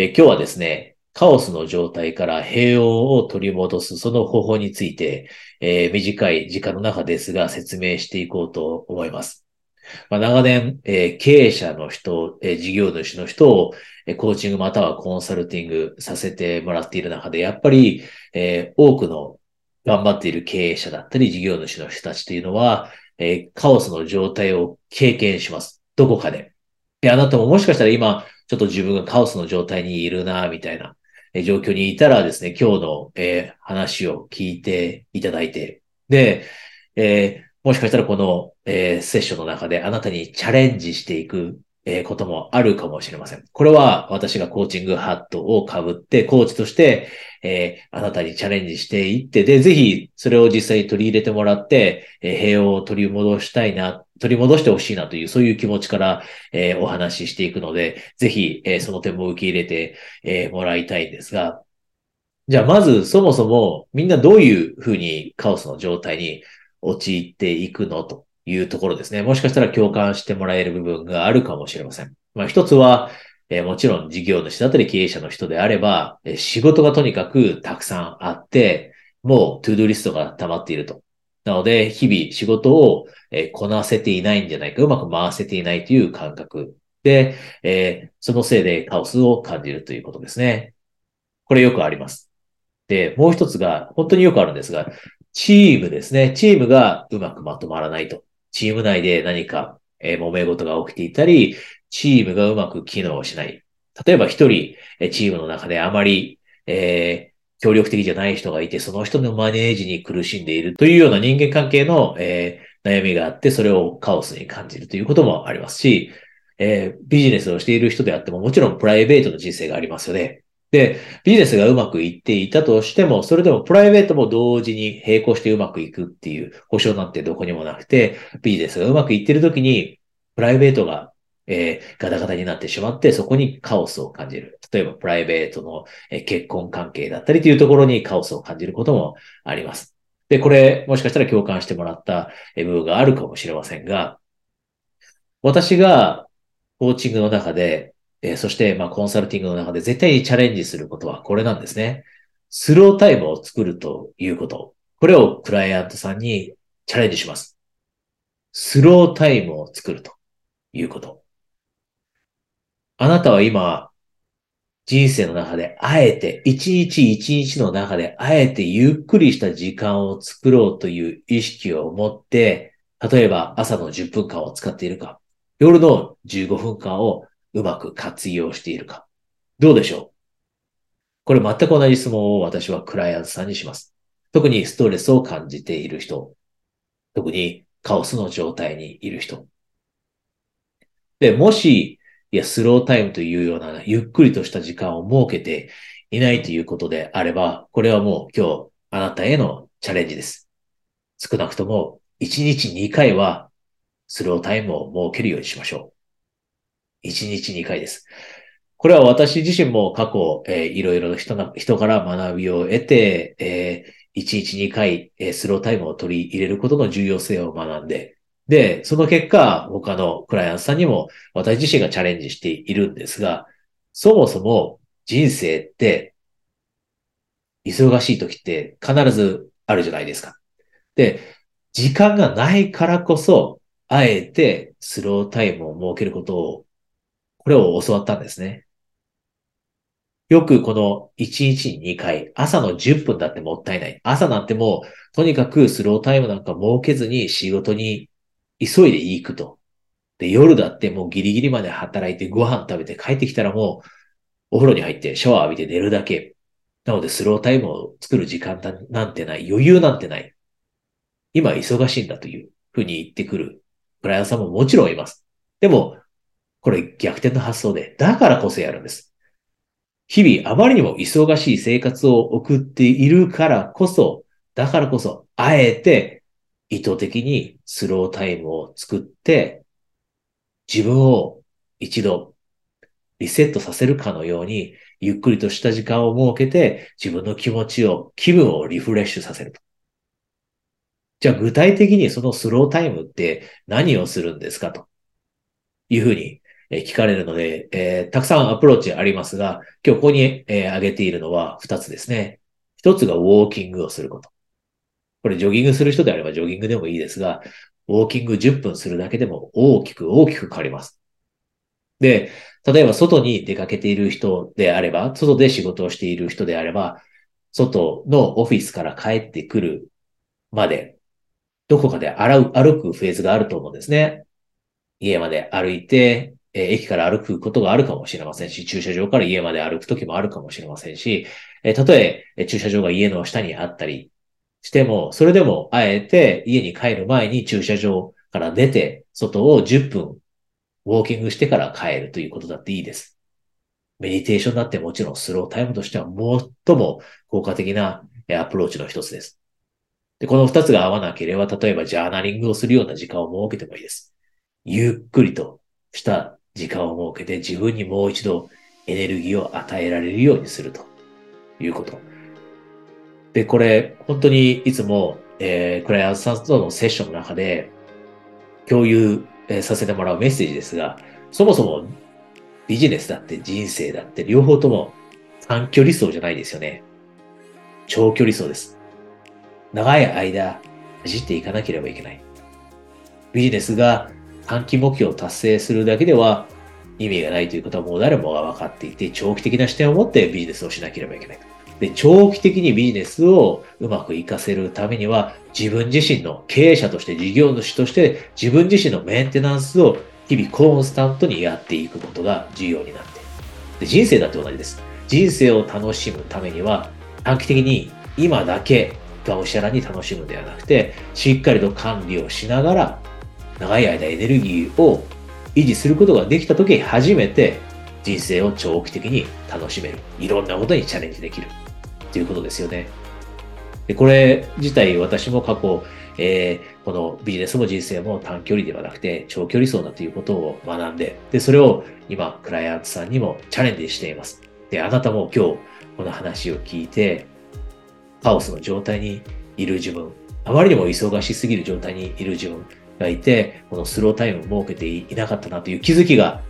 え今日はですね、カオスの状態から平穏を取り戻すその方法について、えー短い時間の中ですが説明していこうと思います。まあ、長年、えー経営者の人、えー事業主の人をえコーチングまたはコンサルティングさせてもらっている中で、やっぱり、え多くの頑張っている経営者だったり事業主の人たちというのは、えカオスの状態を経験します。どこかで。で、あなたももしかしたら今、ちょっと自分がカオスの状態にいるな、みたいなえ状況にいたらですね、今日の、え話を聞いていただいて、で、えーもしかしたらこの、えセッションの中であなたにチャレンジしていく、えこともあるかもしれません。これは私がコーチングハットを被って、コーチとして、えあなたにチャレンジしていって、で、ぜひそれを実際に取り入れてもらって、え平和を取り戻したいな、取り戻してほしいなという、そういう気持ちから、えーお話ししていくので、ぜひ、えーその点も受け入れて、えーもらいたいんですが、じゃあまずそもそもみんなどういうふうにカオスの状態に陥っていくのというところですね。もしかしたら共感してもらえる部分があるかもしれません。まあ一つは、えーもちろん事業主だったり経営者の人であれば、えー仕事がとにかくたくさんあって、もうトゥードゥリストが溜まっていると。なので、日々仕事を、えこなせていないんじゃないか、うまく回せていないという感覚で、えそのせいでカオスを感じるということですね。これよくあります。で、もう一つが、本当によくあるんですが、チームですね。チームがうまくまとまらないと。チーム内で何か、え揉め事が起きていたり、チームがうまく機能しない。例えば一人、チームの中であまり、えー協力的じゃない人がいて、その人のマネージに苦しんでいるというような人間関係の、えー悩みがあって、それをカオスに感じるということもありますし、えービジネスをしている人であっても、もちろんプライベートの人生がありますよね。で、ビジネスがうまくいっていたとしても、それでもプライベートも同時に並行してうまくいくっていう保証なんてどこにもなくて、ビジネスがうまくいってるときに、プライベートが、えーガタガタになってしまって、そこにカオスを感じる。例えば、プライベートの、えー結婚関係だったりというところにカオスを感じることもあります。で、これ、もしかしたら共感してもらった部分があるかもしれませんが、私がコーチングの中で、えーそして、まあ、コンサルティングの中で絶対にチャレンジすることはこれなんですね。スロータイムを作るということ。これをクライアントさんにチャレンジします。スロータイムを作るということ。あなたは今、人生の中であえて、一日一日の中であえてゆっくりした時間を作ろうという意識を持って、例えば朝の10分間を使っているか、夜の15分間をうまく活用しているか。どうでしょう？これ全く同じ質問を私はクライアントさんにします。特にストレスを感じている人。特にカオスの状態にいる人。で、もし、いや、スロータイムというようなゆっくりとした時間を設けていないということであれば、これはもう今日あなたへのチャレンジです。少なくとも1日2回はスロータイムを設けるようにしましょう。1日2回です。これは私自身も過去、えーいろいろ人な人から学びを得て、えー1日2回、えースロータイムを取り入れることの重要性を学んで、で、その結果、他のクライアントさんにも私自身がチャレンジしているんですが、そもそも人生って、忙しい時って必ずあるじゃないですか。で、時間がないからこそ、あえてスロータイムを設けることを、これを教わったんですね。よくこの1日に2回、朝の10分だってもったいない。朝なんてもう、とにかくスロータイムなんか設けずに仕事に急いで行くと。で、夜だってもうギリギリまで働いてご飯食べて帰ってきたらもう、お風呂に入ってシャワー浴びて寝るだけ。なのでスロータイムを作る時間なんてない。余裕なんてない。今忙しいんだというふうに言ってくるクライアントさんももちろんいます。でも、これ逆転の発想で、だからこそやるんです。日々あまりにも忙しい生活を送っているからこそ、だからこそ、あえて意図的にスロータイムを作って、自分を一度リセットさせるかのように、ゆっくりとした時間を設けて、自分の気持ちを、気分をリフレッシュさせると。じゃあ具体的にそのスロータイムって何をするんですかというふうに聞かれるので、えー、たくさんアプローチありますが、今日ここに、えー、挙げているのは2つですね。1つがウォーキングをすること。これジョギングする人であればジョギングでもいいですが、ウォーキング10分するだけでも大きく大きく変わります。で、例えば外に出かけている人であれば、外で仕事をしている人であれば、外のオフィスから帰ってくるまで、どこかで歩くフェーズがあると思うんですね。家まで歩いて、え、駅から歩くことがあるかもしれませんし、駐車場から家まで歩くときもあるかもしれませんし、えー、たとええ駐車場が家の下にあったりしても、それでもあえて家に帰る前に駐車場から出て、外を10分ウォーキングしてから帰るということだっていいです。メディテーションだってもちろんスロータイムとしては最も効果的なアプローチの一つです。で、この二つが合わなければ、例えばジャーナリングをするような時間を設けてもいいです。ゆっくりとした時間を設けて自分にもう一度エネルギーを与えられるようにするということ。で、これ、本当にいつも、えー、クライアントさんとのセッションの中で共有させてもらうメッセージですが、そもそもビジネスだって人生だって両方とも短距離走じゃないですよね。長距離走です。長い間走っていかなければいけない。ビジネスが短期目標を達成するだけでは意味がないということはもう誰もが分かっていて、長期的な視点を持ってビジネスをしなければいけない。で、長期的にビジネスをうまく活かせるためには、自分自身の経営者として事業主として自分自身のメンテナンスを日々コンスタントにやっていくことが重要になってで人生だって同じです。人生を楽しむためには短期的に今だけがむしゃらに楽しむのではなくて、しっかりと管理をしながら長い間エネルギーを維持することができた時初めて人生を長期的に楽しめる。いろんなことにチャレンジできる。っていうことですよね。でこれ自体私も過去、えー、このビジネスも人生も短距離ではなくて長距離走だということを学んで、で、それを今、クライアントさんにもチャレンジしています。で、あなたも今日この話を聞いて、カオスの状態にいる自分、あまりにも忙しすぎる状態にいる自分がいて、このスロータイムを設けていなかったなという気づきが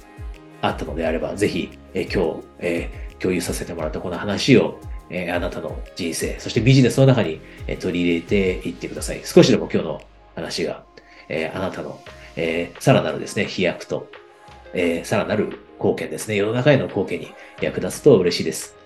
あったのであれば、ぜひ、え今日、えー、共有させてもらったこの話をえー、あなたの人生、そしてビジネスの中に、えー、取り入れていってください。少しでも今日の話が、えー、あなたの、えさらなるですね、飛躍と、えさらなる貢献ですね、世の中への貢献に役立つと嬉しいです。